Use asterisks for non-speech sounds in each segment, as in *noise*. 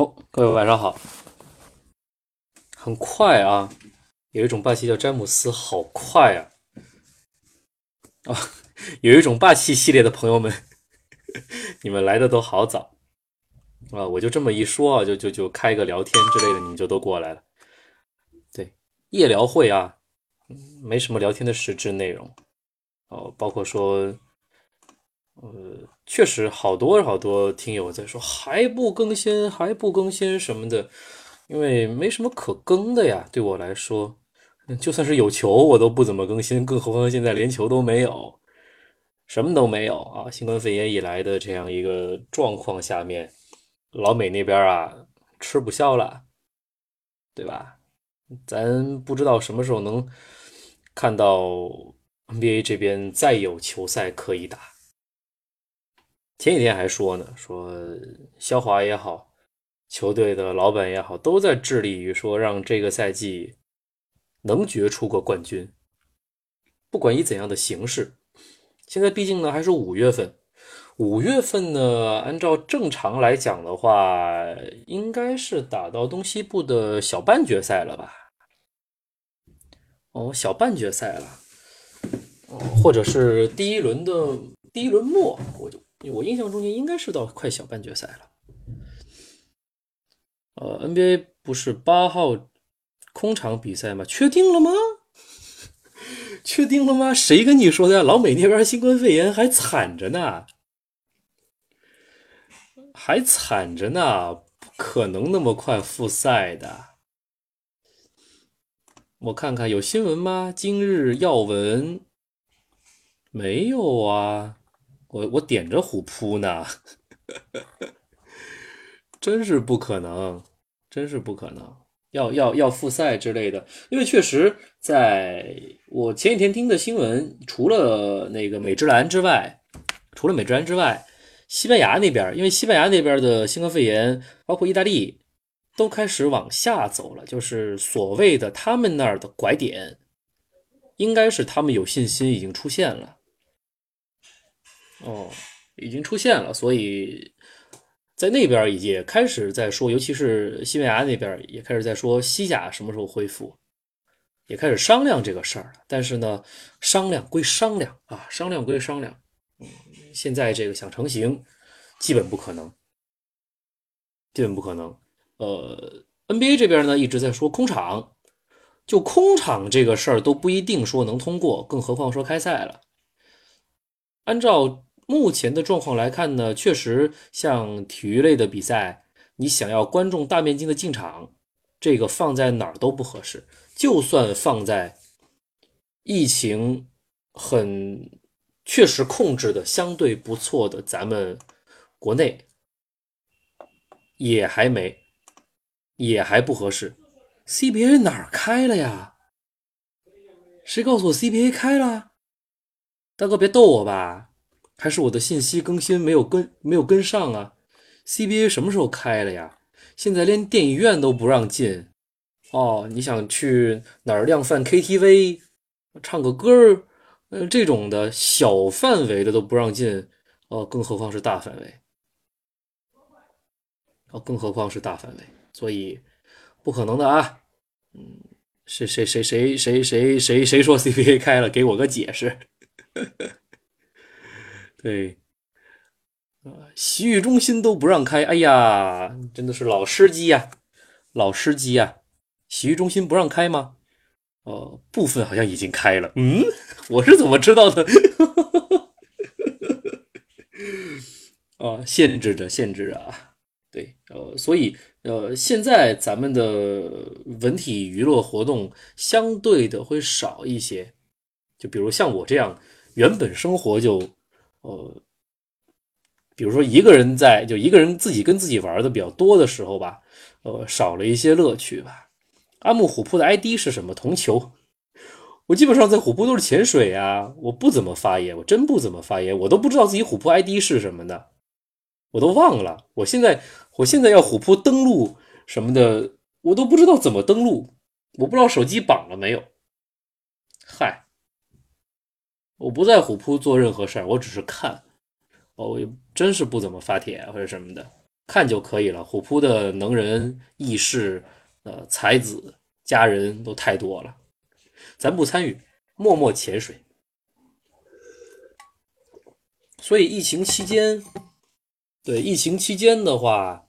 哦，各位晚上好。很快啊，有一种霸气叫詹姆斯，好快啊！啊，有一种霸气系列的朋友们，*laughs* 你们来的都好早啊！我就这么一说啊，就就就开个聊天之类的，你们就都过来了。对，夜聊会啊，没什么聊天的实质内容哦，包括说。呃，确实好多好多听友在说还不更新，还不更新什么的，因为没什么可更的呀。对我来说，就算是有球，我都不怎么更新，更何况现在连球都没有，什么都没有啊！新冠肺炎以来的这样一个状况下面，老美那边啊吃不消了，对吧？咱不知道什么时候能看到 NBA 这边再有球赛可以打。前几天还说呢，说肖华也好，球队的老板也好，都在致力于说让这个赛季能决出个冠军，不管以怎样的形式。现在毕竟呢还是五月份，五月份呢按照正常来讲的话，应该是打到东西部的小半决赛了吧？哦，小半决赛了，哦，或者是第一轮的第一轮末，我就。我印象中间应该是到快小半决赛了。呃，NBA 不是八号空场比赛吗？确定了吗？*laughs* 确定了吗？谁跟你说的？老美那边新冠肺炎还惨着呢，还惨着呢，不可能那么快复赛的。我看看有新闻吗？今日要闻没有啊？我我点着虎扑呢，*laughs* 真是不可能，真是不可能，要要要复赛之类的。因为确实，在我前几天听的新闻，除了那个美职篮之外，除了美职篮之外，西班牙那边，因为西班牙那边的新冠肺炎，包括意大利，都开始往下走了，就是所谓的他们那儿的拐点，应该是他们有信心已经出现了。哦，已经出现了，所以在那边也开始在说，尤其是西班牙那边也开始在说西甲什么时候恢复，也开始商量这个事儿了。但是呢，商量归商量啊，商量归商量，嗯，现在这个想成型，基本不可能，基本不可能。呃，NBA 这边呢一直在说空场，就空场这个事儿都不一定说能通过，更何况说开赛了，按照。目前的状况来看呢，确实像体育类的比赛，你想要观众大面积的进场，这个放在哪儿都不合适。就算放在疫情很确实控制的相对不错的咱们国内，也还没，也还不合适。CBA 哪儿开了呀？谁告诉我 CBA 开了？大哥别逗我吧！还是我的信息更新没有跟没有跟上啊？CBA 什么时候开了呀？现在连电影院都不让进哦。你想去哪儿量贩 KTV 唱个歌儿，呃，这种的小范围的都不让进哦，更何况是大范围哦，更何况是大范围，所以不可能的啊。嗯，谁谁谁谁谁谁谁谁说 CBA 开了？给我个解释。呵呵对，啊，洗浴中心都不让开，哎呀，真的是老司机呀，老司机呀，洗浴中心不让开吗？哦，部分好像已经开了，嗯，*laughs* 我是怎么知道的？*laughs* 啊，限制着，限制着啊，对，呃，所以，呃，现在咱们的文体娱乐活动相对的会少一些，就比如像我这样，原本生活就。呃，比如说一个人在，就一个人自己跟自己玩的比较多的时候吧，呃，少了一些乐趣吧。阿木虎扑的 ID 是什么？铜球。我基本上在虎扑都是潜水啊，我不怎么发言，我真不怎么发言，我都不知道自己虎扑 ID 是什么的，我都忘了。我现在，我现在要虎扑登录什么的，我都不知道怎么登录，我不知道手机绑了没有。我不在虎扑做任何事儿，我只是看，哦，我真是不怎么发帖或者什么的，看就可以了。虎扑的能人异士、呃才子佳人都太多了，咱不参与，默默潜水。所以疫情期间，对疫情期间的话，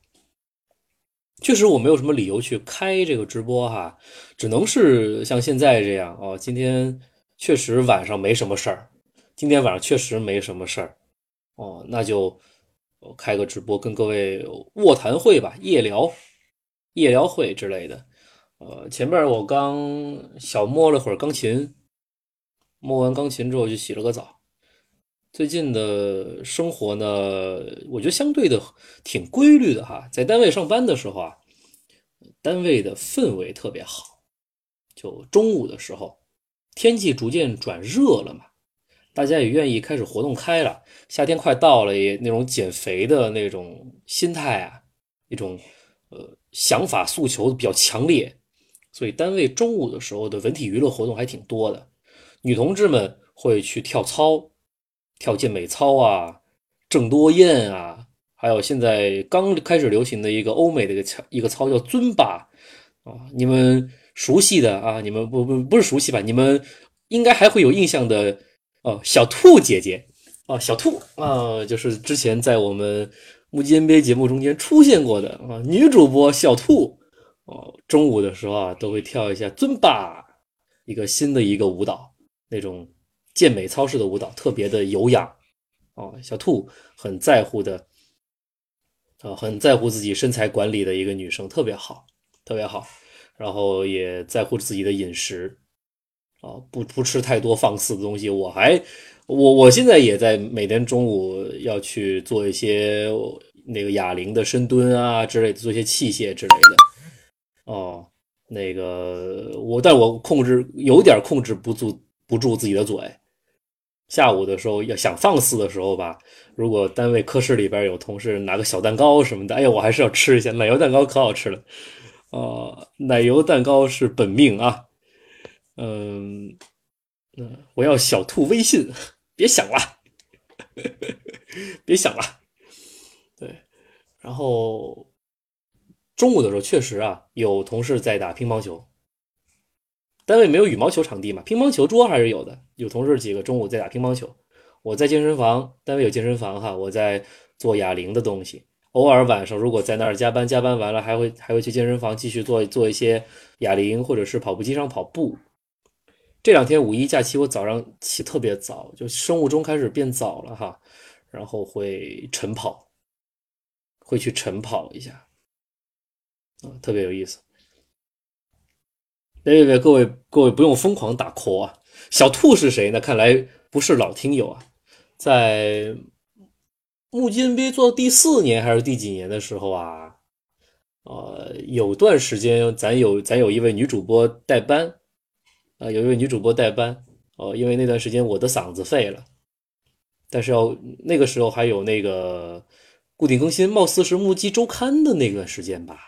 确实我没有什么理由去开这个直播哈，只能是像现在这样哦。今天确实晚上没什么事儿，今天晚上确实没什么事儿哦，那就开个直播跟各位卧谈会吧，夜聊、夜聊会之类的。呃，前面我刚小摸了会儿钢琴，摸完钢琴之后就洗了个澡。最近的生活呢，我觉得相对的挺规律的哈。在单位上班的时候啊，单位的氛围特别好。就中午的时候，天气逐渐转热了嘛，大家也愿意开始活动开了。夏天快到了，也那种减肥的那种心态啊，一种呃想法诉求比较强烈，所以单位中午的时候的文体娱乐活动还挺多的。女同志们会去跳操。跳健美操啊，郑多燕啊，还有现在刚开始流行的一个欧美的一个操，一个操叫尊巴啊，你们熟悉的啊，你们不不不是熟悉吧？你们应该还会有印象的哦，小兔姐姐哦，小兔啊，就是之前在我们木鸡 NBA 节目中间出现过的啊，女主播小兔哦，中午的时候啊都会跳一下尊巴，一个新的一个舞蹈那种。健美操式的舞蹈特别的有氧，哦，小兔很在乎的，啊，很在乎自己身材管理的一个女生，特别好，特别好，然后也在乎自己的饮食，啊，不不吃太多放肆的东西。我还，我我现在也在每天中午要去做一些那个哑铃的深蹲啊之类的，做一些器械之类的，哦，那个我，但我控制有点控制不住不住自己的嘴。下午的时候要想放肆的时候吧，如果单位科室里边有同事拿个小蛋糕什么的，哎呀，我还是要吃一下奶油蛋糕，可好吃了，啊，奶油蛋糕是本命啊，嗯，嗯，我要小兔微信，别想了，*laughs* 别想了，对，然后中午的时候确实啊，有同事在打乒乓球。单位没有羽毛球场地嘛？乒乓球桌还是有的。有同事几个中午在打乒乓球，我在健身房，单位有健身房哈，我在做哑铃的东西。偶尔晚上如果在那儿加班，加班完了还会还会去健身房继续做做一些哑铃，或者是跑步机上跑步。这两天五一假期，我早上起特别早，就生物钟开始变早了哈，然后会晨跑，会去晨跑一下，啊，特别有意思。别别别，各位各位不用疯狂打 call 啊！小兔是谁呢？看来不是老听友啊。在木金 B 做第四年还是第几年的时候啊，呃，有段时间咱有咱有一位女主播代班啊，有一位女主播代班哦，因为那段时间我的嗓子废了，但是要那个时候还有那个固定更新，貌似是木鸡周刊的那段时间吧。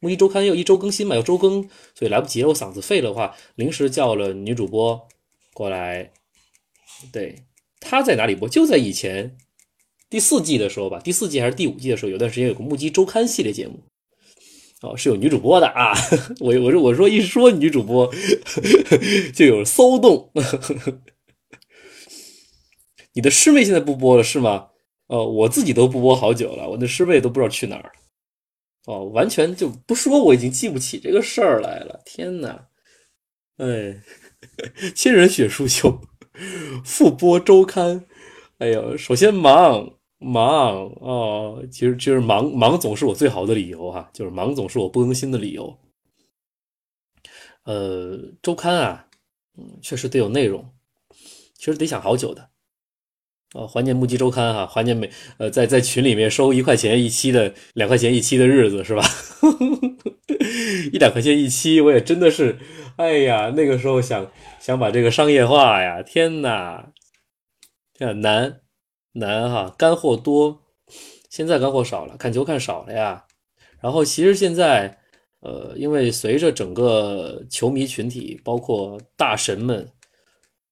木一周刊要一周更新嘛，要周更，所以来不及了。我嗓子废了的话，临时叫了女主播过来。对，她在哪里播？就在以前第四季的时候吧，第四季还是第五季的时候，有段时间有个目击周刊系列节目，哦，是有女主播的啊。*laughs* 我我说我说一说女主播 *laughs* 就有骚动。你的师妹现在不播了是吗？哦，我自己都不播好久了，我的师妹都不知道去哪儿。哦，完全就不说，我已经记不起这个事儿来了。天哪，哎，*laughs* 千人血书秀复播周刊，哎呦，首先忙忙哦，其实其实忙忙总是我最好的理由哈，就是忙总是我不更新的理由。呃，周刊啊，嗯，确实得有内容，其实得想好久的。哦，怀念木鸡周刊哈，怀念每呃在在群里面收一块钱一期的，两块钱一期的日子是吧？*laughs* 一两块钱一期，我也真的是，哎呀，那个时候想想把这个商业化呀，天哪，这样难难哈，干货多，现在干货少了，看球看少了呀。然后其实现在，呃，因为随着整个球迷群体，包括大神们，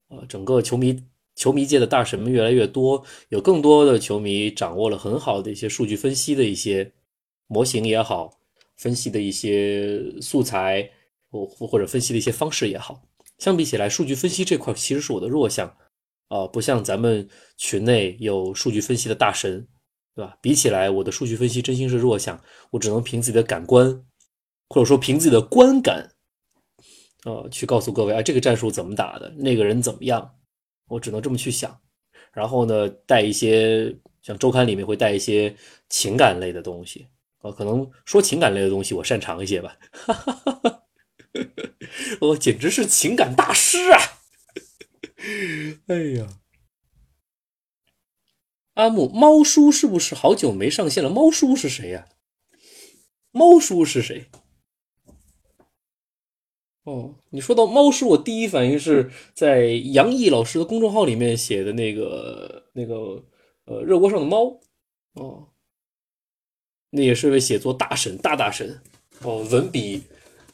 呃，整个球迷。球迷界的大神们越来越多，有更多的球迷掌握了很好的一些数据分析的一些模型也好，分析的一些素材或或者分析的一些方式也好，相比起来，数据分析这块其实是我的弱项啊，不像咱们群内有数据分析的大神，对吧？比起来，我的数据分析真心是弱项，我只能凭自己的感官，或者说凭自己的观感，呃，去告诉各位，啊，这个战术怎么打的，那个人怎么样，我只能这么去想。然后呢，带一些像周刊里面会带一些情感类的东西，呃，可能说情感类的东西我擅长一些吧哈哈哈哈。*laughs* 我简直是情感大师啊！*laughs* 哎呀，阿木，猫叔是不是好久没上线了？猫叔是谁呀？猫叔是谁？哦，你说到猫叔，我第一反应是在杨毅老师的公众号里面写的那个那个呃热锅上的猫哦，那也是位写作大神大大神哦，文笔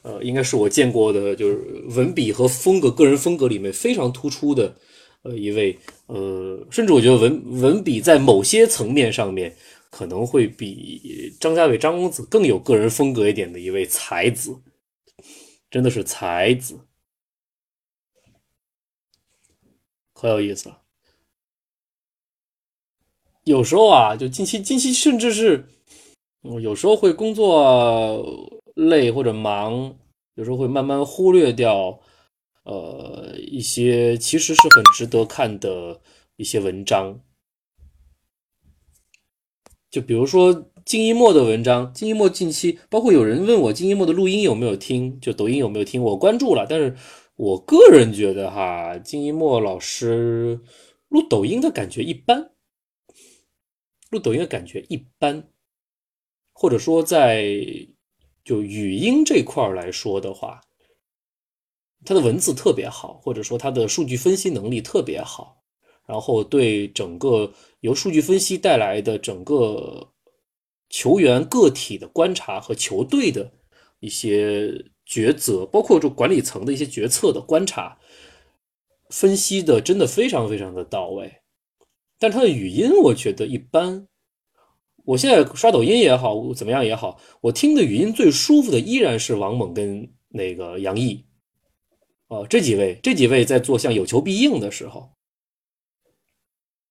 呃应该是我见过的，就是文笔和风格个人风格里面非常突出的呃一位呃，甚至我觉得文文笔在某些层面上面可能会比张家伟张公子更有个人风格一点的一位才子。真的是才子，可有意思了。有时候啊，就近期近期，甚至是，有时候会工作累或者忙，有时候会慢慢忽略掉，呃，一些其实是很值得看的一些文章。就比如说。金一墨的文章，金一墨近期包括有人问我金一墨的录音有没有听，就抖音有没有听，我关注了，但是我个人觉得哈，金一墨老师录抖音的感觉一般，录抖音的感觉一般，或者说在就语音这块来说的话，他的文字特别好，或者说他的数据分析能力特别好，然后对整个由数据分析带来的整个。球员个体的观察和球队的一些抉择，包括就管理层的一些决策的观察分析的，真的非常非常的到位。但他的语音我觉得一般。我现在刷抖音也好，怎么样也好，我听的语音最舒服的依然是王猛跟那个杨毅，哦，这几位，这几位在做像有求必应的时候，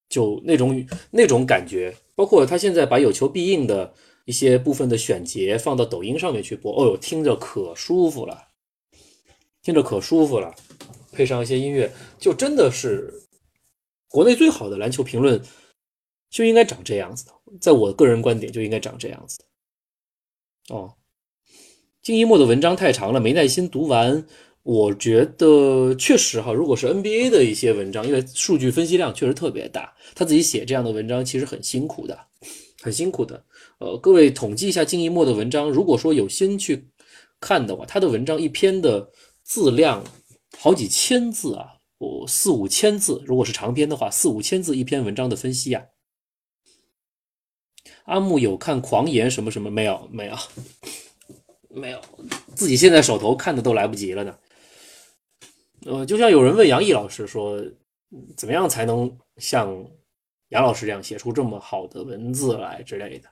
就那种那种感觉。包括他现在把有求必应的一些部分的选节放到抖音上面去播，哦呦，听着可舒服了，听着可舒服了，配上一些音乐，就真的是国内最好的篮球评论，就应该长这样子的。在我个人观点，就应该长这样子的。哦，金一墨的文章太长了，没耐心读完。我觉得确实哈，如果是 NBA 的一些文章，因为数据分析量确实特别大，他自己写这样的文章其实很辛苦的，很辛苦的。呃，各位统计一下金一墨的文章，如果说有心去看的话，他的文章一篇的字量好几千字啊，哦四五千字，如果是长篇的话，四五千字一篇文章的分析啊。阿木有看狂言什么什么没有？*laughs* 没有，没有，自己现在手头看的都来不及了呢。呃，就像有人问杨毅老师说，怎么样才能像杨老师这样写出这么好的文字来之类的？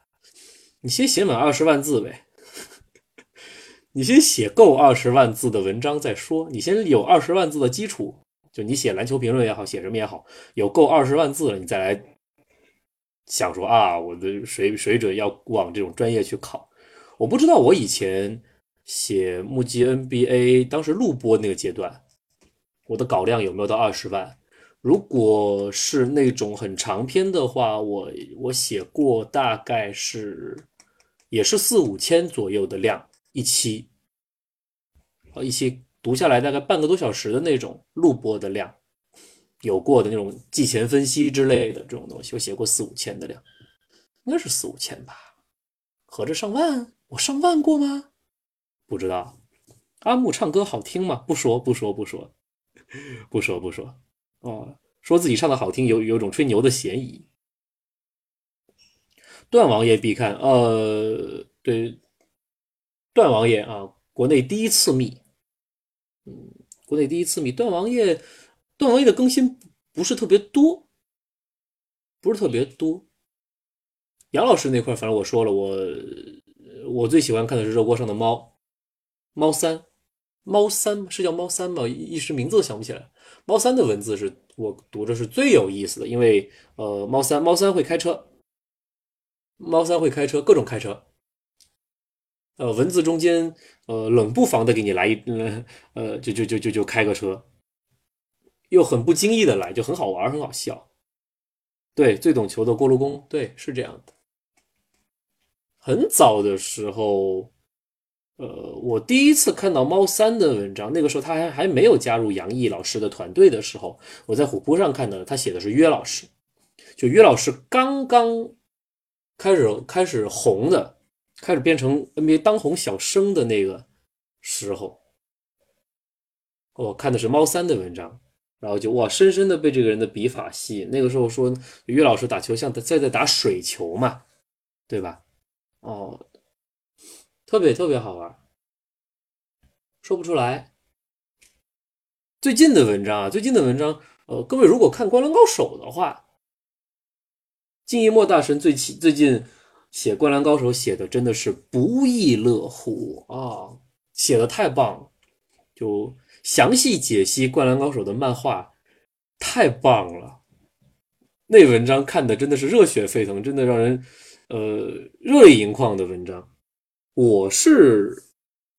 你先写满二十万字呗，*laughs* 你先写够二十万字的文章再说。你先有二十万字的基础，就你写篮球评论也好，写什么也好，有够二十万字了，你再来想说啊，我的水水准要往这种专业去考。我不知道我以前写目击 NBA 当时录播那个阶段。我的稿量有没有到二十万？如果是那种很长篇的话，我我写过大概是也是四五千左右的量一期，一期读下来大概半个多小时的那种录播的量，有过的那种季前分析之类的这种东西，我写过四五千的量，应该是四五千吧，合着上万？我上万过吗？不知道。阿木唱歌好听吗？不说不说不说。不说不说，哦，说自己唱的好听，有有种吹牛的嫌疑。段王爷必看，呃，对，段王爷啊，国内第一次密，嗯，国内第一次密，段王爷，段王爷的更新不是特别多，不是特别多。杨老师那块，反正我说了，我我最喜欢看的是热锅上的猫，猫三，猫三是叫猫三吗？一时名字都想不起来。猫三的文字是我读着是最有意思的，因为呃，猫三猫三会开车，猫三会开车，各种开车。呃，文字中间呃冷不防的给你来一呃，就就就就就开个车，又很不经意的来，就很好玩，很好笑。对，最懂球的锅炉工，对，是这样的。很早的时候，呃，我第一次看到猫三的文章，那个时候他还还没有加入杨毅老师的团队的时候，我在虎扑上看到他写的是约老师，就约老师刚刚开始开始红的，开始变成 NBA 当红小生的那个时候，我看的是猫三的文章，然后就哇，深深的被这个人的笔法吸引。那个时候说于老师打球像在在打水球嘛，对吧？哦，特别特别好玩，说不出来。最近的文章啊，最近的文章，呃，各位如果看《灌篮高手》的话，静一墨大神最起最近写《灌篮高手》写的真的是不亦乐乎啊，写的太棒了，就详细解析《灌篮高手》的漫画，太棒了。那文章看的真的是热血沸腾，真的让人。呃，热泪盈眶的文章。我是，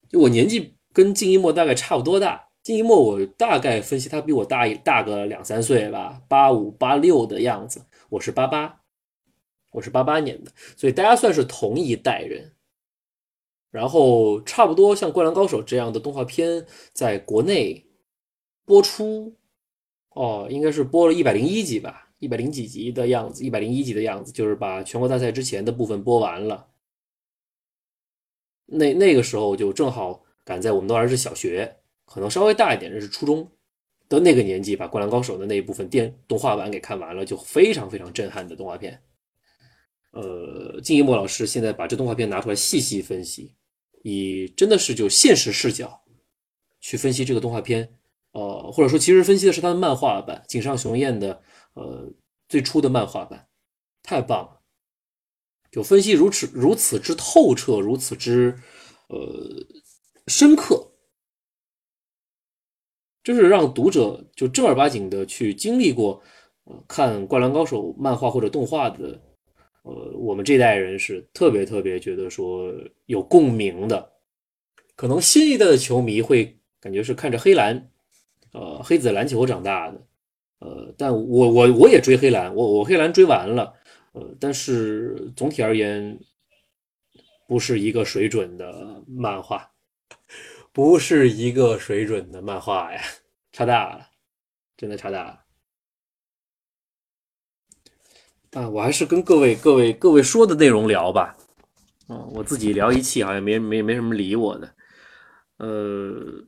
就我年纪跟静一墨大概差不多大。静一墨，我大概分析他比我大一大个两三岁吧，八五八六的样子。我是八八，我是八八年的，所以大家算是同一代人。然后差不多像《灌篮高手》这样的动画片在国内播出，哦，应该是播了一百零一集吧。一百零几集的样子，一百零一集的样子，就是把全国大赛之前的部分播完了。那那个时候就正好赶在我们都还是小学，可能稍微大一点的是初中的那个年纪，把《灌篮高手》的那一部分电动画版给看完了，就非常非常震撼的动画片。呃，金一墨老师现在把这动画片拿出来细细分析，以真的是就现实视角去分析这个动画片，呃，或者说其实分析的是他的漫画版，井上雄彦的。呃，最初的漫画版太棒了，就分析如此如此之透彻，如此之呃深刻，就是让读者就正儿八经的去经历过呃看《灌篮高手》漫画或者动画的，呃，我们这代人是特别特别觉得说有共鸣的。可能新一代的球迷会感觉是看着黑蓝，呃，黑子篮球长大的。呃，但我我我也追黑蓝，我我黑蓝追完了，呃，但是总体而言，不是一个水准的漫画，不是一个水准的漫画呀，差大了，真的差大了。啊，我还是跟各位各位各位说的内容聊吧，嗯，我自己聊一气，好像没没没什么理我的，呃。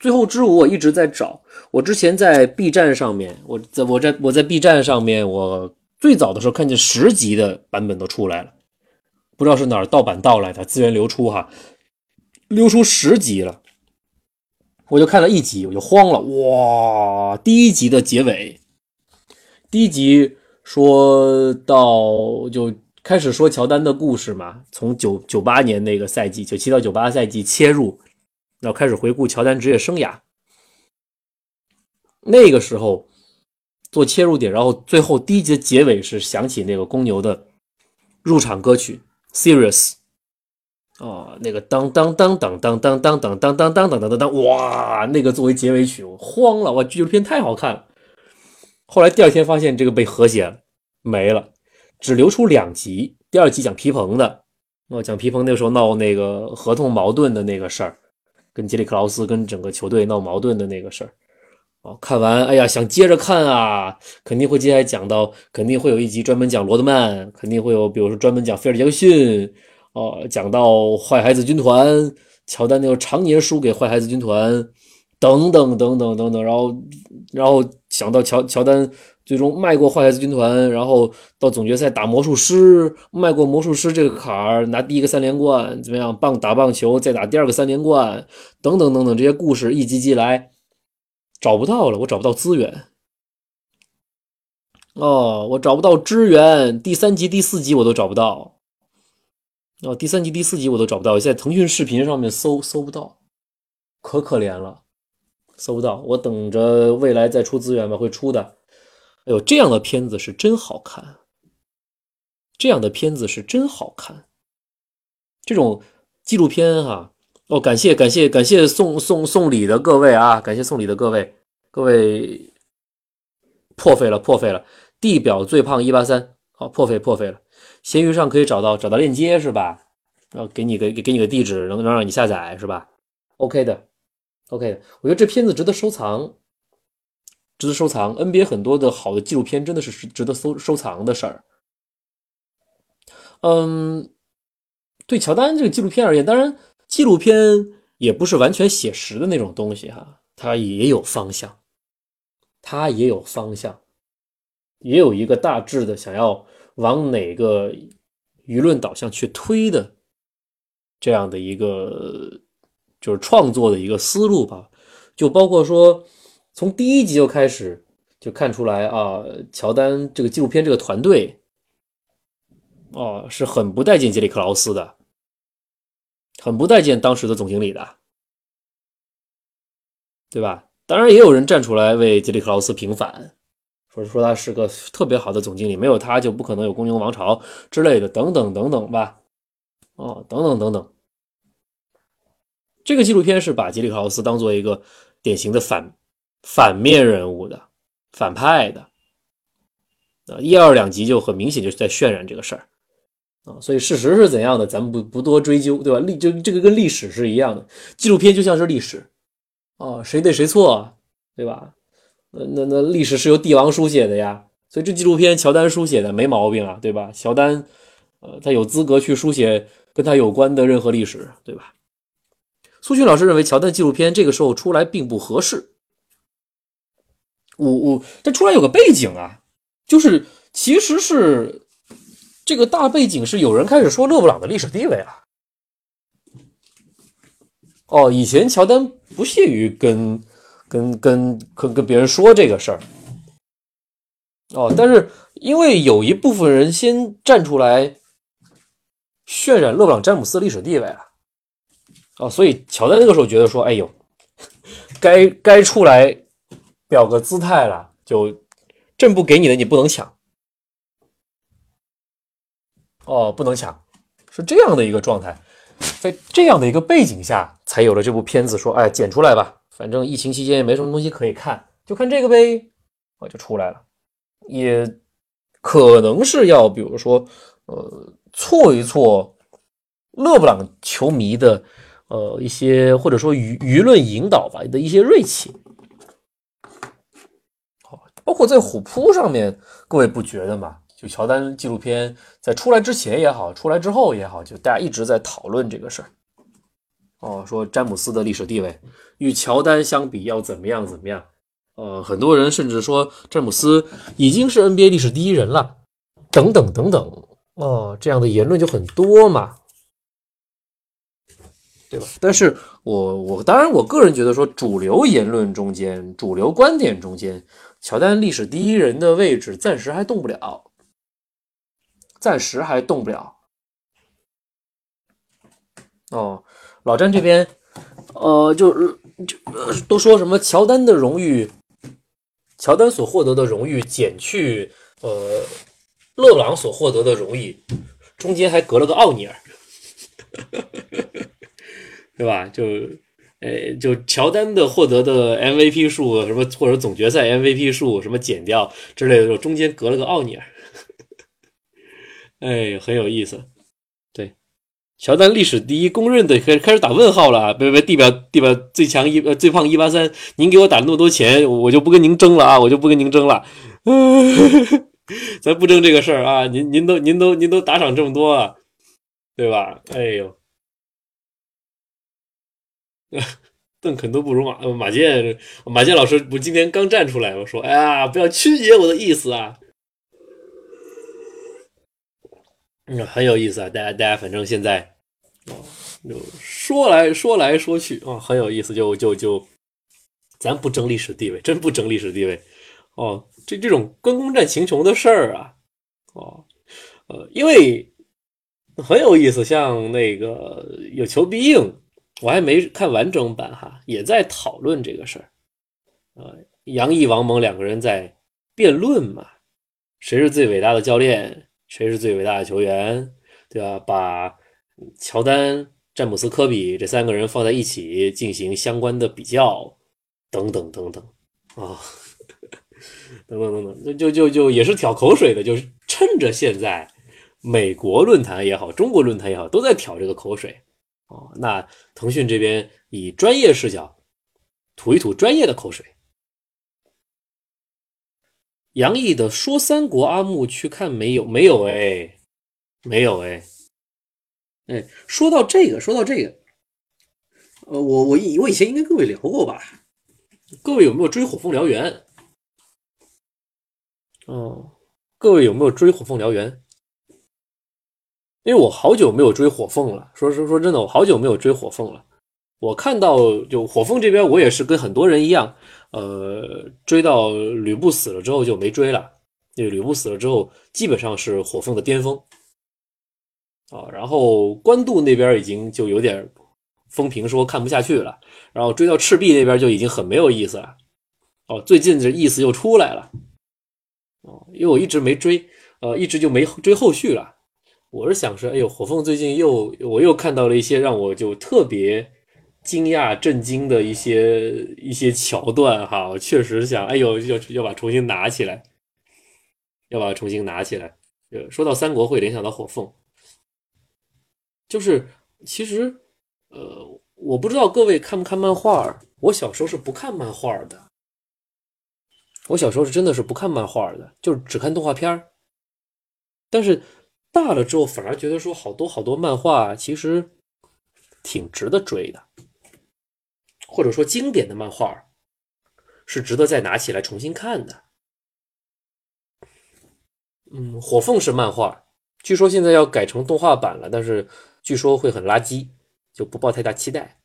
最后之舞我一直在找，我之前在 B 站上面，我在我在我在 B 站上面，我最早的时候看见十集的版本都出来了，不知道是哪儿盗版盗来的，资源流出哈，流出十集了，我就看了一集，我就慌了，哇！第一集的结尾，第一集说到就开始说乔丹的故事嘛，从九九八年那个赛季，九七到九八赛季切入。然后开始回顾乔丹职业生涯，那个时候做切入点，然后最后第一集的结尾是响起那个公牛的入场歌曲《Serious》，哦，那个当当当当当当当当当当当当当当，哇，那个作为结尾曲，我慌了，哇，纪录片太好看了。后来第二天发现这个被和谐了，没了，只留出两集。第二集讲皮蓬的，哦，讲皮蓬那个时候闹那个合同矛盾的那个事儿。跟杰里克劳斯跟整个球队闹矛盾的那个事儿，哦，看完，哎呀，想接着看啊，肯定会接下来讲到，肯定会有一集专门讲罗德曼，肯定会有，比如说专门讲菲尔杰克逊，哦，讲到坏孩子军团，乔丹那个常年输给坏孩子军团，等等等等等等，然后，然后想到乔乔丹。最终迈过坏孩子军团，然后到总决赛打魔术师，迈过魔术师这个坎儿，拿第一个三连冠，怎么样？棒打棒球，再打第二个三连冠，等等等等，这些故事一集集来，找不到了，我找不到资源。哦，我找不到支援，第三集、第四集我都找不到。哦，第三集、第四集我都找不到，在腾讯视频上面搜搜不到，可可怜了，搜不到。我等着未来再出资源吧，会出的。哎呦，这样的片子是真好看，这样的片子是真好看。这种纪录片哈，哦，感谢感谢感谢送送送礼的各位啊，感谢送礼的各位，各位破费了破费了，地表最胖一八三，好破费破费了。闲鱼上可以找到找到链接是吧？然后给你个给给你个地址，能能让你下载是吧？OK 的，OK。我觉得这片子值得收藏，值得收藏。NBA 很多的好的纪录片真的是值得收收藏的事儿。嗯，对乔丹这个纪录片而言，当然纪录片也不是完全写实的那种东西哈，它也有方向，它也有方向，也有一个大致的想要。往哪个舆论导向去推的这样的一个就是创作的一个思路吧，就包括说从第一集就开始就看出来啊，乔丹这个纪录片这个团队哦是很不待见杰里克劳斯的，很不待见当时的总经理的，对吧？当然也有人站出来为杰里克劳斯平反。说说他是个特别好的总经理，没有他就不可能有公牛王朝之类的，等等等等吧，哦，等等等等。这个纪录片是把杰里克劳斯当做一个典型的反反面人物的反派的，啊，一二两集就很明显就是在渲染这个事儿，啊，所以事实是怎样的，咱们不不多追究，对吧？历就这个跟历史是一样的，纪录片就像是历史，哦，谁对谁错，对吧？那那那历史是由帝王书写的呀，所以这纪录片乔丹书写的没毛病啊，对吧？乔丹，呃，他有资格去书写跟他有关的任何历史，对吧？苏军老师认为乔丹纪录片这个时候出来并不合适。我我这出来有个背景啊，就是其实是这个大背景是有人开始说勒布朗的历史地位了。哦，以前乔丹不屑于跟。跟跟跟跟别人说这个事儿，哦，但是因为有一部分人先站出来渲染勒布朗詹姆斯历史地位了，哦，所以乔丹那个时候觉得说，哎呦，该该出来表个姿态了，就朕不给你的你不能抢，哦，不能抢，是这样的一个状态，在这样的一个背景下，才有了这部片子，说，哎，剪出来吧。反正疫情期间也没什么东西可以看，就看这个呗，我就出来了。也可能是要，比如说，呃，挫一挫勒布朗球迷的，呃，一些或者说舆舆论引导吧的一些锐气。好，包括在虎扑上面，各位不觉得吗？就乔丹纪录片在出来之前也好，出来之后也好，就大家一直在讨论这个事儿。哦，说詹姆斯的历史地位与乔丹相比要怎么样怎么样？呃，很多人甚至说詹姆斯已经是 NBA 历史第一人了，等等等等。哦，这样的言论就很多嘛，对吧？但是我我当然我个人觉得说，主流言论中间、主流观点中间，乔丹历史第一人的位置暂时还动不了，暂时还动不了。哦。老詹这边，呃，就是就都说什么乔丹的荣誉，乔丹所获得的荣誉减去呃勒布朗所获得的荣誉，中间还隔了个奥尼尔，对吧？就呃就乔丹的获得的 MVP 数什么或者总决赛 MVP 数什么减掉之类的，就中间隔了个奥尼尔，*laughs* 哎，很有意思。对乔丹历史第一，公认的开开始打问号了。别别，地表地表最强一呃最胖一八三，您给我打那么多钱，我就不跟您争了啊！我就不跟您争了。*laughs* 咱不争这个事儿啊！您您都您都您都打赏这么多啊，对吧？哎呦，*laughs* 邓肯都不如马马健马健老师不今天刚站出来，我说哎呀，不要曲解我的意思啊。嗯，很有意思啊！大家大家反正现在。哦，就说来说来说去啊，很有意思。就就就，咱不争历史地位，真不争历史地位。哦，这这种关公战秦琼的事儿啊，哦，呃，因为很有意思。像那个有求必应，我还没看完整版哈，也在讨论这个事儿。呃，杨毅、王蒙两个人在辩论嘛，谁是最伟大的教练，谁是最伟大的球员，对吧？把乔丹、詹姆斯、科比这三个人放在一起进行相关的比较，等等等等啊。等等等等，就就就也是挑口水的，就是趁着现在美国论坛也好，中国论坛也好，都在挑这个口水哦。那腾讯这边以专业视角吐一吐专业的口水。杨毅的说三国阿木去看没有？没有哎，没有哎。哎，说到这个，说到这个，呃，我我以我以前应该跟各位聊过吧？各位有没有追《火凤燎原》？哦，各位有没有追《火凤燎原》？因为我好久没有追火凤了。说说说真的，我好久没有追火凤了。我看到就火凤这边，我也是跟很多人一样，呃，追到吕布死了之后就没追了。因为吕布死了之后，基本上是火凤的巅峰啊。然后官渡那边已经就有点风评说看不下去了。然后追到赤壁那边就已经很没有意思了。哦，最近这意思又出来了。哦，因为我一直没追，呃，一直就没追后续了。我是想说，哎呦，火凤最近又我又看到了一些让我就特别惊讶、震惊的一些一些桥段哈。我确实想，哎呦，要要把重新拿起来，要把重新拿起来。呃，说到三国会联想到火凤，就是其实，呃，我不知道各位看不看漫画，我小时候是不看漫画的。我小时候是真的是不看漫画的，就是只看动画片儿。但是大了之后，反而觉得说好多好多漫画其实挺值得追的，或者说经典的漫画是值得再拿起来重新看的。嗯，火凤是漫画，据说现在要改成动画版了，但是据说会很垃圾，就不抱太大期待。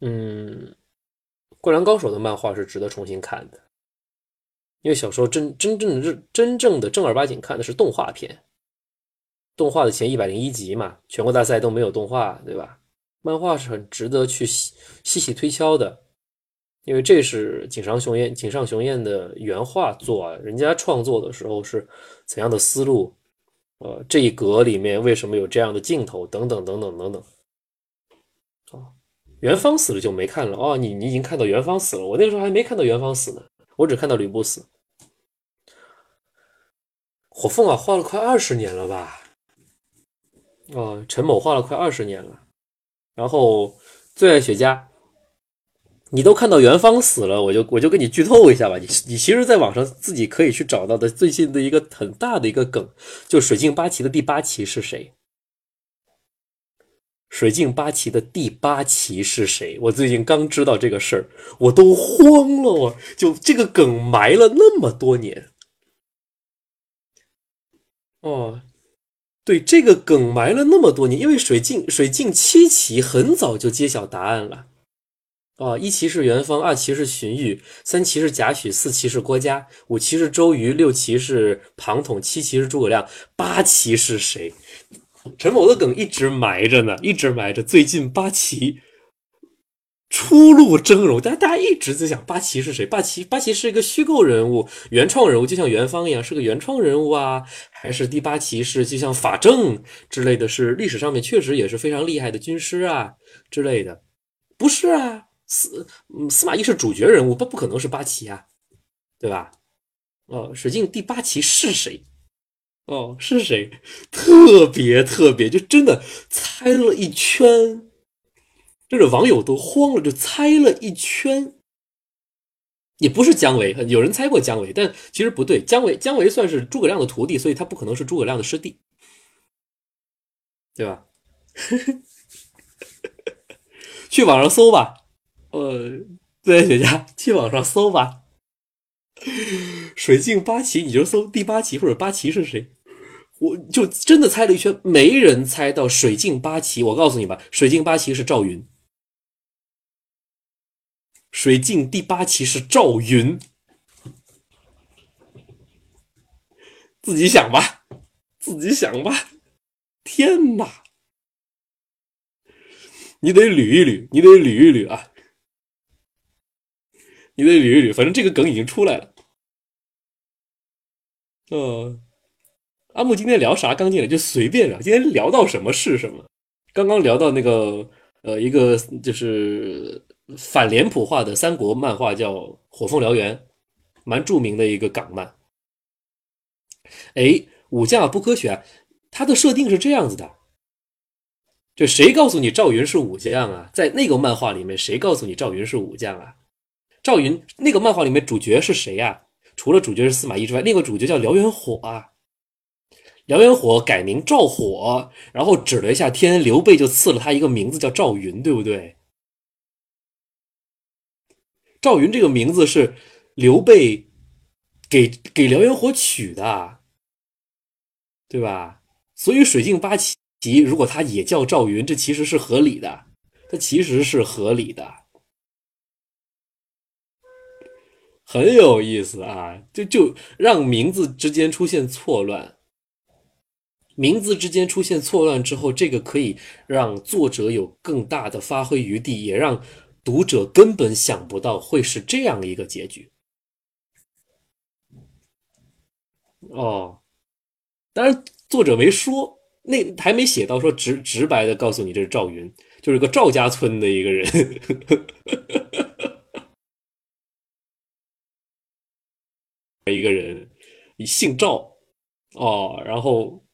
嗯。灌篮高手的漫画是值得重新看的，因为小时候真真正的真正的正儿八经看的是动画片，动画的前一百零一集嘛，全国大赛都没有动画，对吧？漫画是很值得去细细细推敲的，因为这是井上雄彦井上雄彦的原画作啊，人家创作的时候是怎样的思路？呃，这一格里面为什么有这样的镜头？等等等等等等。元芳死了就没看了哦，你你已经看到元芳死了，我那时候还没看到元芳死呢，我只看到吕布死。火凤啊，画了快二十年了吧？哦，陈某画了快二十年了。然后最爱雪茄，你都看到元芳死了，我就我就跟你剧透一下吧。你你其实在网上自己可以去找到的最近的一个很大的一个梗，就水镜八旗的第八旗是谁？水镜八旗的第八旗是谁？我最近刚知道这个事儿，我都慌了。我就这个梗埋了那么多年。哦，对，这个梗埋了那么多年，因为水镜水镜七奇很早就揭晓答案了。哦，一奇是元芳，二奇是荀彧，三奇是贾诩，四奇是郭嘉，五奇是周瑜，六奇是庞统，七奇是诸葛亮，八奇是谁？陈某的梗一直埋着呢，一直埋着。最近八旗初露峥嵘，但大家一直在讲八旗是谁？八旗八旗是一个虚构人物、原创人物，就像元芳一样，是个原创人物啊？还是第八旗是就像法正之类的是历史上面确实也是非常厉害的军师啊之类的？不是啊，司司马懿是主角人物，不不可能是八旗啊，对吧？哦，史进第八旗是谁？哦，是谁？特别特别，就真的猜了一圈，这个网友都慌了，就猜了一圈。也不是姜维，有人猜过姜维，但其实不对。姜维，姜维算是诸葛亮的徒弟，所以他不可能是诸葛亮的师弟，对吧？*laughs* 去网上搜吧，呃，自然学家去网上搜吧。水镜八奇，你就搜第八奇或者八奇是谁？我就真的猜了一圈，没人猜到水镜八奇。我告诉你吧，水镜八奇是赵云。水镜第八期是赵云，自己想吧，自己想吧。天哪！你得捋一捋，你得捋一捋啊！你得捋一捋，反正这个梗已经出来了。呃，阿木今天聊啥？刚进来就随便聊，今天聊到什么是什么。刚刚聊到那个呃，一个就是反脸谱化的三国漫画，叫《火凤燎原》，蛮著名的一个港漫。哎，武将，不科学啊！它的设定是这样子的，就谁告诉你赵云是武将啊？在那个漫画里面，谁告诉你赵云是武将啊？赵云那个漫画里面主角是谁呀？除了主角是司马懿之外，另一个主角叫燎原火啊。燎原火改名赵火，然后指了一下天，刘备就赐了他一个名字叫赵云，对不对？赵云这个名字是刘备给给燎原火取的，对吧？所以水镜八奇如果他也叫赵云，这其实是合理的，他其实是合理的。很有意思啊，就就让名字之间出现错乱，名字之间出现错乱之后，这个可以让作者有更大的发挥余地，也让读者根本想不到会是这样一个结局。哦，当然作者没说，那还没写到说直直白的告诉你这是赵云，就是个赵家村的一个人。*laughs* 一个人，姓赵，哦，然后，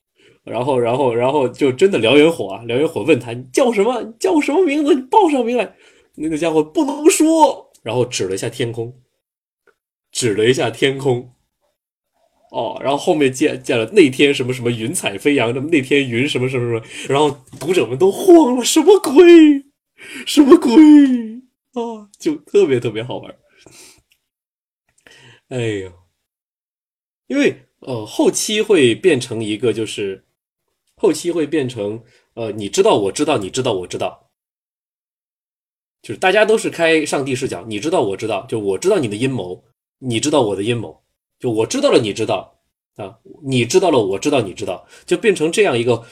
然后，然后，然后就真的燎原火啊！燎原火问他：“你叫什么？你叫什么名字？你报上名来。”那个家伙不能说，然后指了一下天空，指了一下天空，哦，然后后面见见了那天什么什么云彩飞扬，那么那天云什么什么什么，然后读者们都慌了，什么鬼？什么鬼？啊，就特别特别好玩。哎呦！因为呃，后期会变成一个，就是后期会变成呃，你知道，我知道，你知道，我知道，就是大家都是开上帝视角，你知道，我知道，就我知道你的阴谋，你知道我的阴谋，就我知道了，你知道啊，你知道了，我知道，你知道，就变成这样一个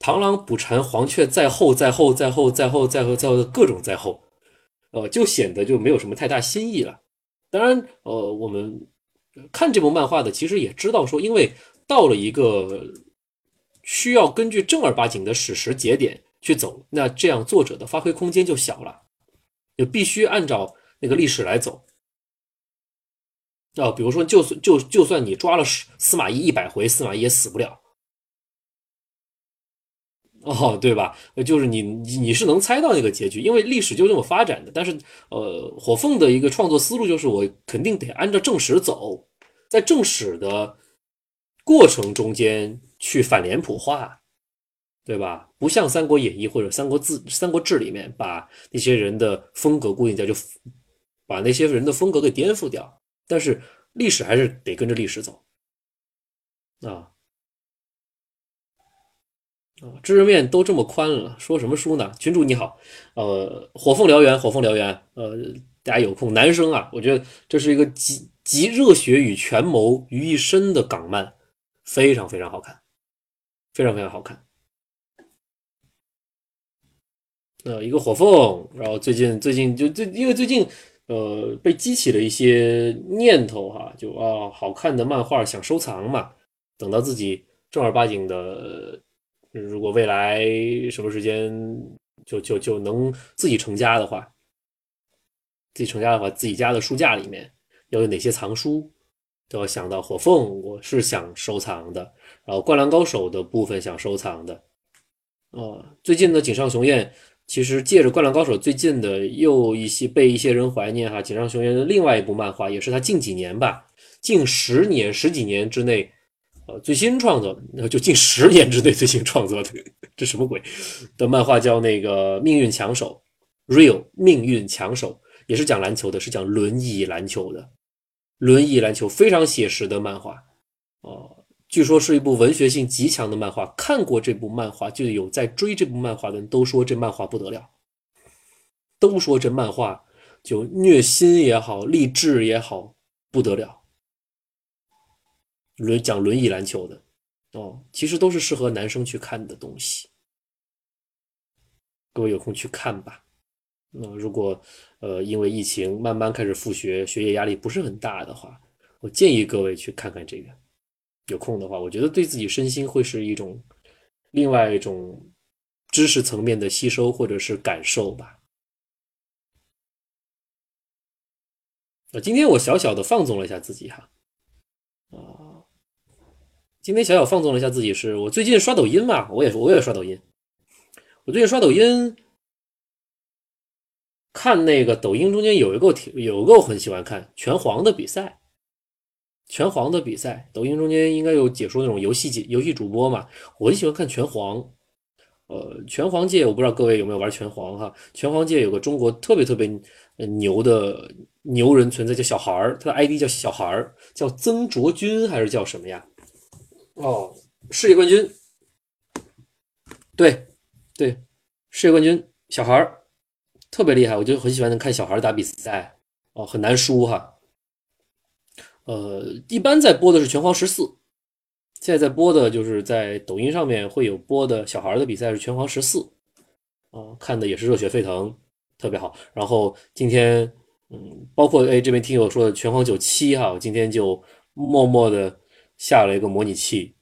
螳螂捕蝉，黄雀在后，在后，在后，在后，在后，在后，各种在后，呃，就显得就没有什么太大新意了。当然，呃，我们。看这部漫画的其实也知道说，因为到了一个需要根据正儿八经的史实节点去走，那这样作者的发挥空间就小了，就必须按照那个历史来走。啊，比如说，就算就就算你抓了司马懿一百回，司马懿也死不了。哦，对吧？就是你你你是能猜到那个结局，因为历史就这么发展的。但是，呃，火凤的一个创作思路就是，我肯定得按照正史走，在正史的过程中间去反脸谱化，对吧？不像《三国演义》或者《三国志》《三国志》里面把那些人的风格固定掉，就把那些人的风格给颠覆掉。但是历史还是得跟着历史走，啊。啊，知识面都这么宽了，说什么书呢？群主你好，呃，火凤燎原，火凤燎原，呃，大家有空，男生啊，我觉得这是一个集集热血与权谋于一身的港漫，非常非常好看，非常非常好看。呃，一个火凤，然后最近最近就最因为最近呃被激起了一些念头哈，就啊好看的漫画想收藏嘛，等到自己正儿八经的。如果未来什么时间就就就能自己成家的话，自己成家的话，自己家的书架里面要有哪些藏书，都要想到火凤，我是想收藏的。然后灌篮高手的部分想收藏的。哦，最近的井上雄彦其实借着灌篮高手最近的又一些被一些人怀念哈，井上雄彦的另外一部漫画也是他近几年吧，近十年十几年之内。呃，最新创作，那就近十年之内最新创作的，*laughs* 这什么鬼？的漫画叫那个《命运强手》，Real 命运强手，也是讲篮球的，是讲轮椅篮球的，轮椅篮球非常写实的漫画，哦，据说是一部文学性极强的漫画。看过这部漫画就有在追这部漫画的人都说这漫画不得了，都说这漫画就虐心也好，励志也好，不得了。轮讲轮椅篮球的，哦，其实都是适合男生去看的东西。各位有空去看吧。那如果呃因为疫情慢慢开始复学，学业压力不是很大的话，我建议各位去看看这个。有空的话，我觉得对自己身心会是一种另外一种知识层面的吸收或者是感受吧。啊，今天我小小的放纵了一下自己哈，啊，今天小小放纵了一下自己，是我最近刷抖音嘛，我也我也刷抖音，我最近刷抖音，看那个抖音中间有一个挺有一个我很喜欢看拳皇的比赛。拳皇的比赛，抖音中间应该有解说那种游戏解游戏主播嘛？我很喜欢看拳皇。呃，拳皇界我不知道各位有没有玩拳皇哈？拳皇界有个中国特别特别牛的牛人存在，叫小孩儿，他的 ID 叫小孩儿，叫曾卓君还是叫什么呀？哦，世界冠军。对对，世界冠军小孩儿特别厉害，我就很喜欢看小孩打比赛哦，很难输哈。呃，一般在播的是拳皇十四，现在在播的就是在抖音上面会有播的小孩的比赛是拳皇十四，啊，看的也是热血沸腾，特别好。然后今天，嗯，包括哎这边听友说的拳皇九七哈，我今天就默默的下了一个模拟器，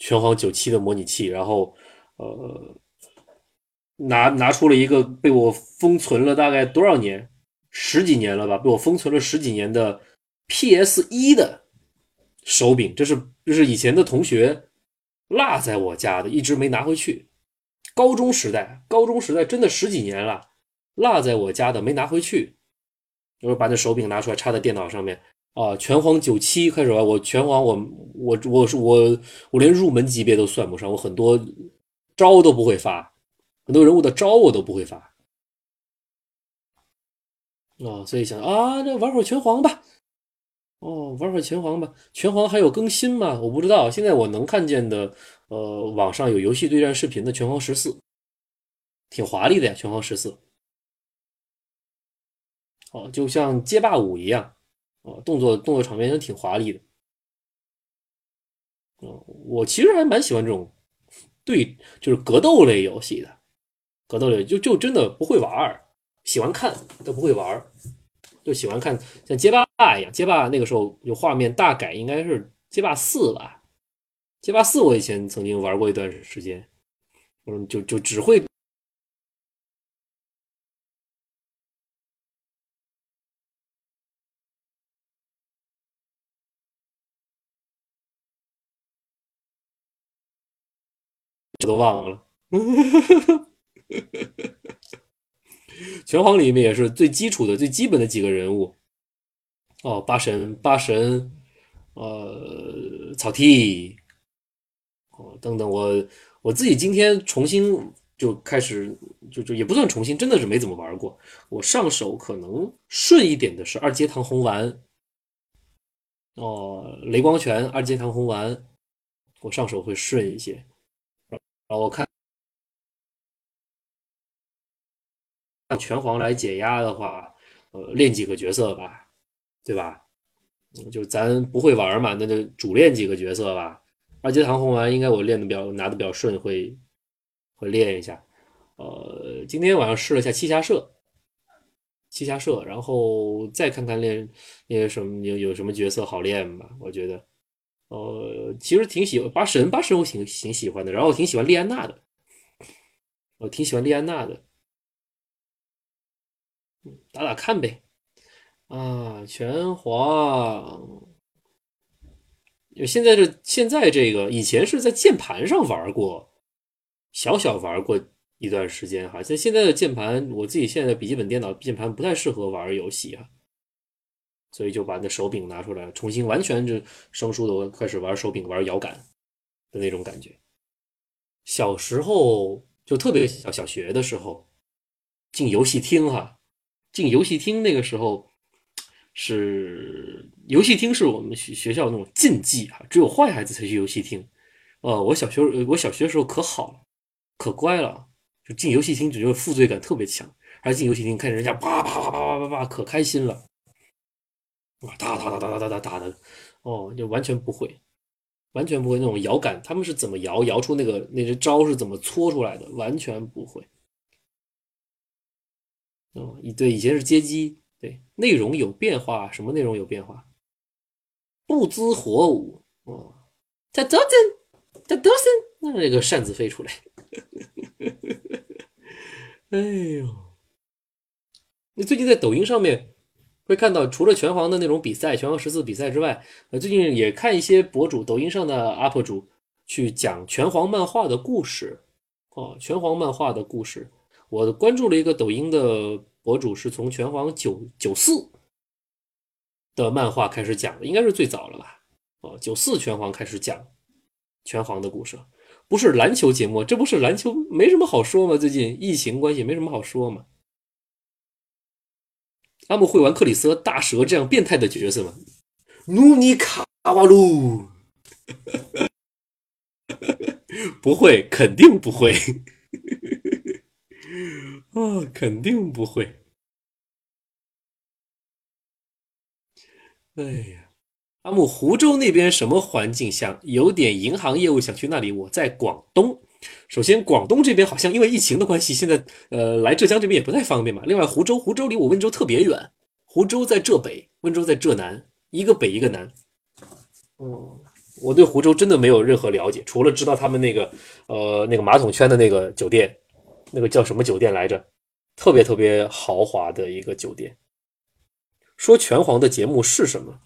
拳皇九七的模拟器，然后呃拿拿出了一个被我封存了大概多少年，十几年了吧，被我封存了十几年的。P.S. 一的手柄，这是这是以前的同学落在我家的，一直没拿回去。高中时代，高中时代真的十几年了，落在我家的没拿回去。我把那手柄拿出来插在电脑上面啊，拳皇九七开始玩。我拳皇，我我我是我我连入门级别都算不上，我很多招都不会发，很多人物的招我都不会发啊，所以想啊，那玩会拳皇吧。哦，玩会拳皇吧。拳皇还有更新吗？我不知道。现在我能看见的，呃，网上有游戏对战视频的拳皇十四，挺华丽的呀。拳皇十四，哦，就像街霸五一样，哦，动作动作场面也挺华丽的。哦，我其实还蛮喜欢这种对，就是格斗类游戏的。格斗类就就真的不会玩，喜欢看都不会玩。就喜欢看像街霸一样，街霸那个时候有画面大改，应该是街霸四吧？街霸四我以前曾经玩过一段时间，嗯，就就只会这都忘了。*laughs* 拳皇里面也是最基础的、最基本的几个人物哦，八神、八神，呃，草剃，哦，等等。我我自己今天重新就开始，就就也不算重新，真的是没怎么玩过。我上手可能顺一点的是二阶堂红丸，哦，雷光拳、二阶堂红丸，我上手会顺一些。然后我看。按拳皇来解压的话，呃，练几个角色吧，对吧？就咱不会玩嘛，那就主练几个角色吧。二阶堂红丸应该我练的比较拿的比较顺，会会练一下。呃，今天晚上试了一下七侠社，七侠社，然后再看看练练什么有有什么角色好练吧。我觉得，呃，其实挺喜欢八神，八神我挺挺喜欢的，然后我挺喜欢莉安娜的，我挺喜欢莉安娜的。打打看呗，啊，拳皇，现在这现在这个以前是在键盘上玩过，小小玩过一段时间哈。像现在的键盘，我自己现在的笔记本电脑键盘不太适合玩游戏啊，所以就把那手柄拿出来，重新完全就生疏的开始玩手柄玩摇杆的那种感觉。小时候就特别小小学的时候进游戏厅哈。进游戏厅那个时候是游戏厅是我们学学校那种禁忌啊，只有坏孩子才去游戏厅。哦，我小学我小学时候可好了，可乖了，就进游戏厅只觉得负罪感特别强，还进游戏厅看人家叭叭叭叭叭叭叭可开心了。哇，打打打打打打打打的，哦，就完全不会，完全不会那种摇感，他们是怎么摇摇出那个，那些招是怎么搓出来的，完全不会。哦，以对以前是街机，对内容有变化，什么内容有变化？不知火舞哦，他多森，他多森，那那个扇子飞出来，*laughs* 哎呦！你最近在抖音上面会看到，除了拳皇的那种比赛，拳皇十四比赛之外，呃，最近也看一些博主，抖音上的 UP 主去讲拳皇漫画的故事哦，拳皇漫画的故事。我关注了一个抖音的博主，是从拳皇九九四。的漫画开始讲的，应该是最早了吧？哦，九四拳皇开始讲拳皇的故事，不是篮球节目，这不是篮球，没什么好说吗？最近疫情关系，没什么好说嘛。阿木会玩克里斯和大蛇这样变态的角色吗？努尼卡瓦鲁，*laughs* 不会，肯定不会，*laughs* 啊，肯定不会。哎呀，阿木，湖州那边什么环境？想有点银行业务，想去那里。我在广东。首先，广东这边好像因为疫情的关系，现在呃来浙江这边也不太方便嘛。另外，湖州，湖州离我温州特别远。湖州在浙北，温州在浙南，一个北一个南。哦，我对湖州真的没有任何了解，除了知道他们那个呃那个马桶圈的那个酒店，那个叫什么酒店来着？特别特别豪华的一个酒店。说拳皇的节目是什么？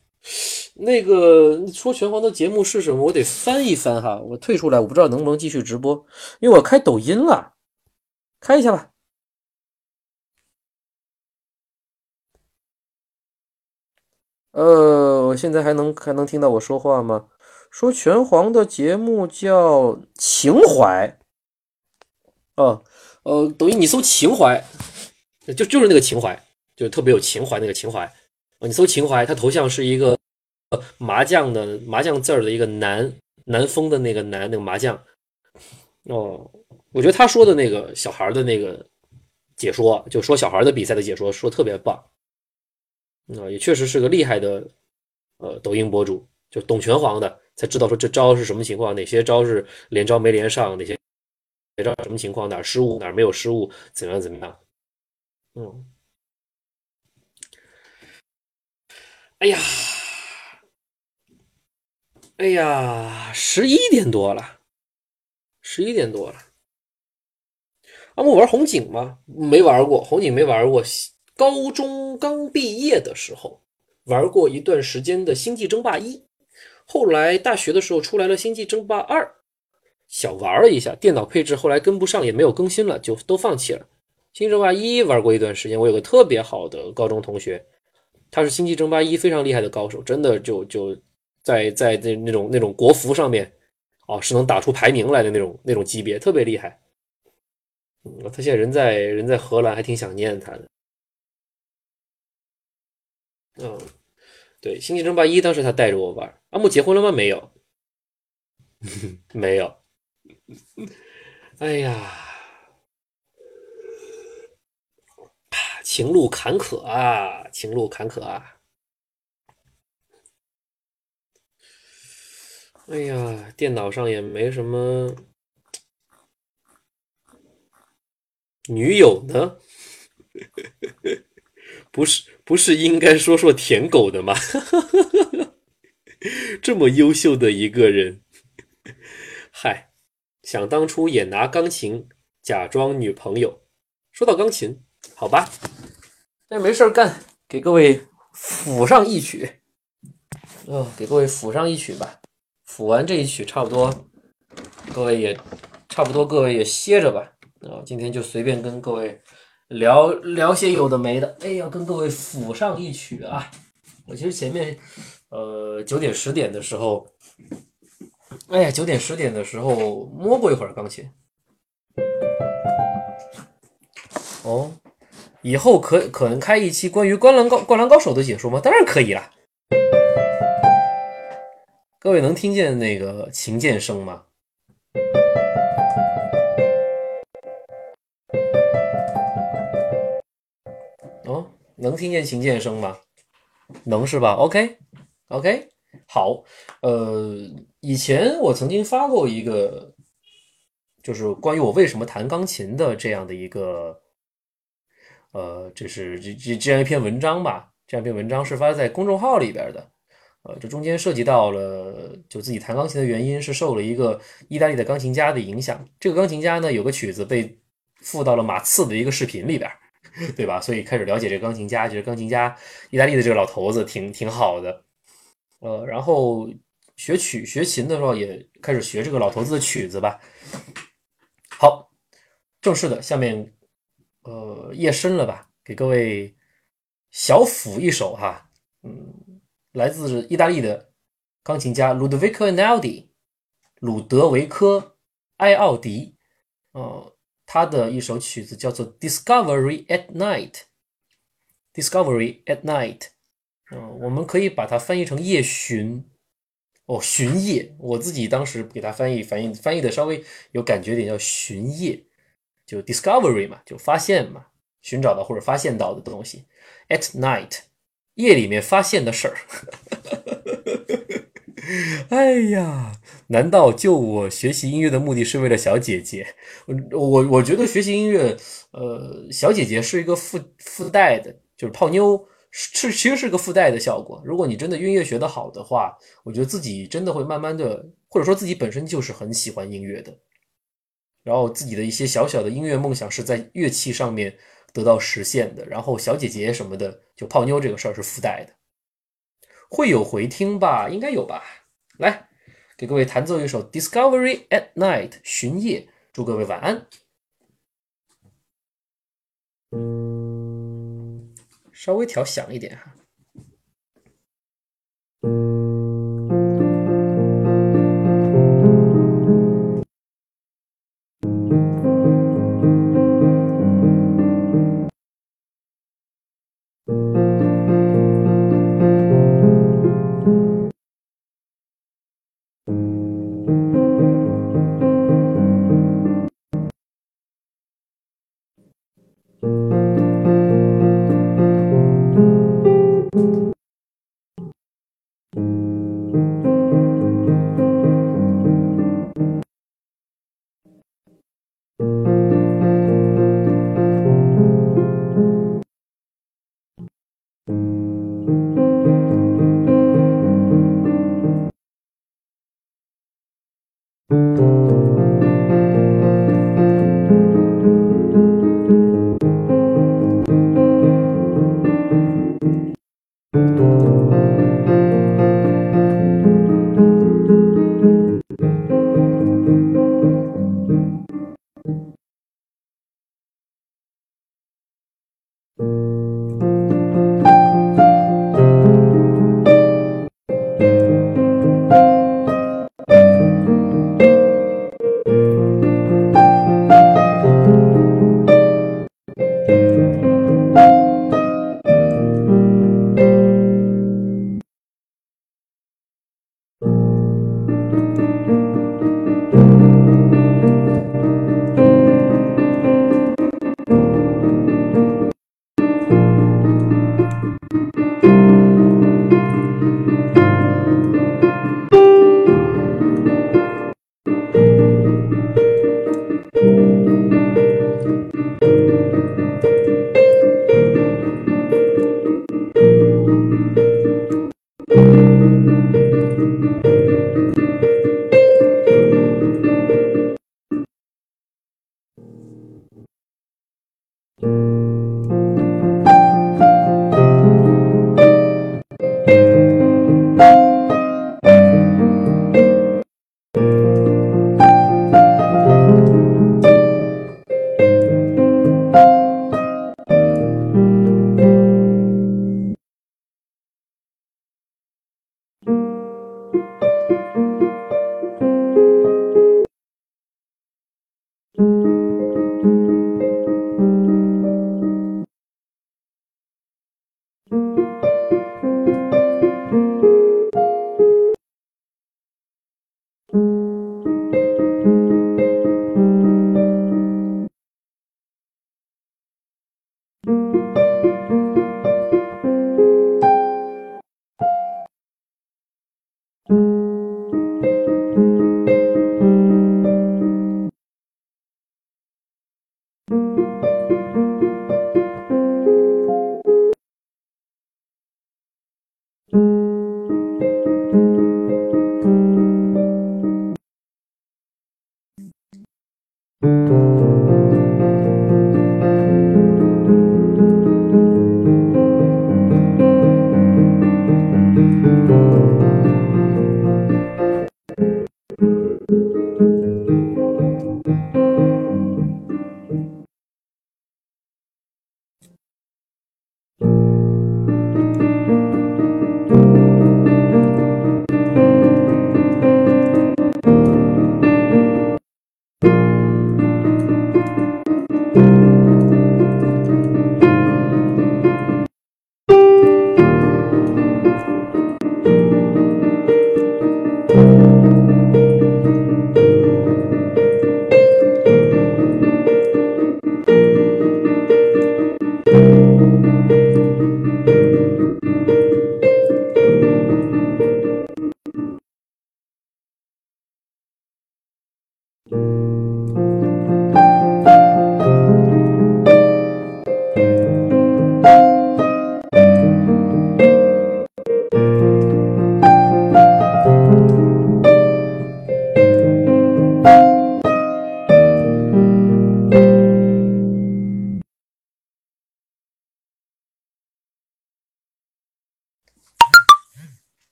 那个说拳皇的节目是什么？我得翻一翻哈。我退出来，我不知道能不能继续直播，因为我开抖音了，开一下吧。呃，我现在还能还能听到我说话吗？说拳皇的节目叫情怀。哦，呃，抖音你搜情怀，就就是那个情怀，就特别有情怀那个情怀。你搜情怀，他头像是一个麻将的麻将字儿的一个南南风的那个南那个麻将哦，我觉得他说的那个小孩的那个解说，就说小孩的比赛的解说，说特别棒啊，也确实是个厉害的呃抖音博主，就懂拳皇的才知道说这招是什么情况，哪些招是连招没连上，哪些哪招什么情况，哪失误哪没有失误，怎么样怎么样，嗯。哎呀，哎呀，十一点多了，十一点多了。阿木玩红警吗？没玩过红警，没玩过。高中刚毕业的时候玩过一段时间的星际争霸一，后来大学的时候出来了星际争霸二，小玩了一下，电脑配置后来跟不上，也没有更新了，就都放弃了。星际争霸一玩过一段时间，我有个特别好的高中同学。他是星际争霸一非常厉害的高手，真的就就在在那那种那种国服上面，哦，是能打出排名来的那种那种级别，特别厉害。嗯，他现在人在人在荷兰，还挺想念他的。嗯，对，星际争霸一当时他带着我玩。阿木结婚了吗？没有，*laughs* 没有。*laughs* 哎呀。情路坎坷啊，情路坎坷啊！哎呀，电脑上也没什么女友呢，*laughs* 不是不是应该说说舔狗的吗？*laughs* 这么优秀的一个人，想当初也拿钢琴假装女朋友。说到钢琴。好吧，那没事干，给各位抚上一曲。嗯，给各位抚上一曲吧。抚完这一曲，差不多，各位也差不多，各位也歇着吧。啊，今天就随便跟各位聊聊些有的没的。哎，要跟各位抚上一曲啊。我其实前面，呃，九点十点的时候，哎呀，九点十点的时候摸过一会儿钢琴。哦。以后可可能开一期关于《灌篮高灌篮高手》的解说吗？当然可以啦。各位能听见那个琴键声吗？哦，能听见琴键声吗？能是吧？OK，OK，好，呃，以前我曾经发过一个，就是关于我为什么弹钢琴的这样的一个，呃，这是这这这样一篇文章吧。这样一篇文章是发在公众号里边的，呃，这中间涉及到了就自己弹钢琴的原因是受了一个意大利的钢琴家的影响。这个钢琴家呢，有个曲子被附到了马刺的一个视频里边，*laughs* 对吧？所以开始了解这个钢琴家，觉得钢琴家意大利的这个老头子挺挺好的。呃，然后学曲学琴的时候也开始学这个老头子的曲子吧。好，正式的，下面呃夜深了吧，给各位。小抚一首哈，嗯，来自意大利的钢琴家 Ludovico Einaudi，鲁德维科·埃奥迪，呃，他的一首曲子叫做 Discovery at Night，Discovery at Night，嗯，我们可以把它翻译成夜巡，哦，巡夜，我自己当时给它翻译翻译翻译的稍微有感觉点，叫巡夜，就 Discovery 嘛，就发现嘛。寻找到或者发现到的东西，at night，夜里面发现的事儿。*laughs* 哎呀，难道就我学习音乐的目的是为了小姐姐？我我我觉得学习音乐，呃，小姐姐是一个附附带的，就是泡妞是其实是个附带的效果。如果你真的音乐学得好的话，我觉得自己真的会慢慢的，或者说自己本身就是很喜欢音乐的，然后自己的一些小小的音乐梦想是在乐器上面。得到实现的，然后小姐姐什么的，就泡妞这个事儿是附带的，会有回听吧？应该有吧？来，给各位弹奏一首《Discovery at Night》巡夜，祝各位晚安。稍微调响一点哈。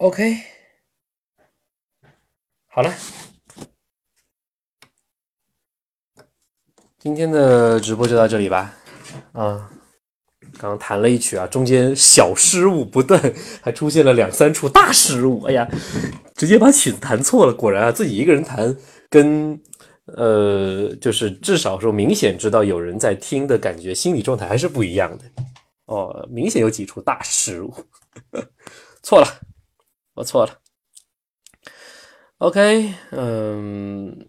OK，好了，今天的直播就到这里吧。啊，刚刚弹了一曲啊，中间小失误不断，*laughs* 还出现了两三处大失误。哎呀，直接把曲子弹错了。果然啊，自己一个人弹跟呃，就是至少说明显知道有人在听的感觉，心理状态还是不一样的。哦，明显有几处大失误，*laughs* 错了。我错了，OK，嗯，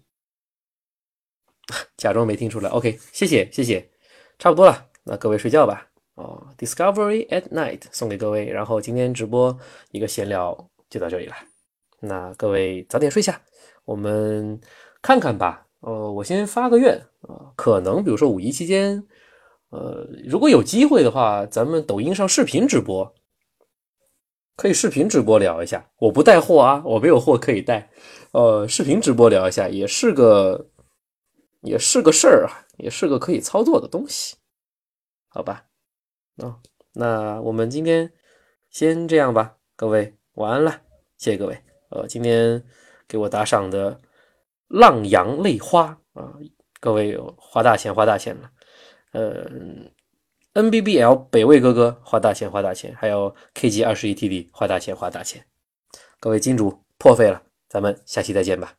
*laughs* 假装没听出来，OK，谢谢谢谢，差不多了，那各位睡觉吧。哦，Discovery at Night 送给各位，然后今天直播一个闲聊就到这里了，那各位早点睡下，我们看看吧。呃，我先发个愿啊，可能比如说五一期间，呃，如果有机会的话，咱们抖音上视频直播。可以视频直播聊一下，我不带货啊，我没有货可以带。呃，视频直播聊一下也是个，也是个事儿啊，也是个可以操作的东西，好吧？啊，那我们今天先这样吧，各位晚安了，谢谢各位。呃，今天给我打赏的浪阳泪花啊，各位花大钱花大钱了，呃。NBBL 北魏哥哥花大钱花大钱，还有 KG 二十一 TD 花大钱花大钱，各位金主破费了，咱们下期再见吧。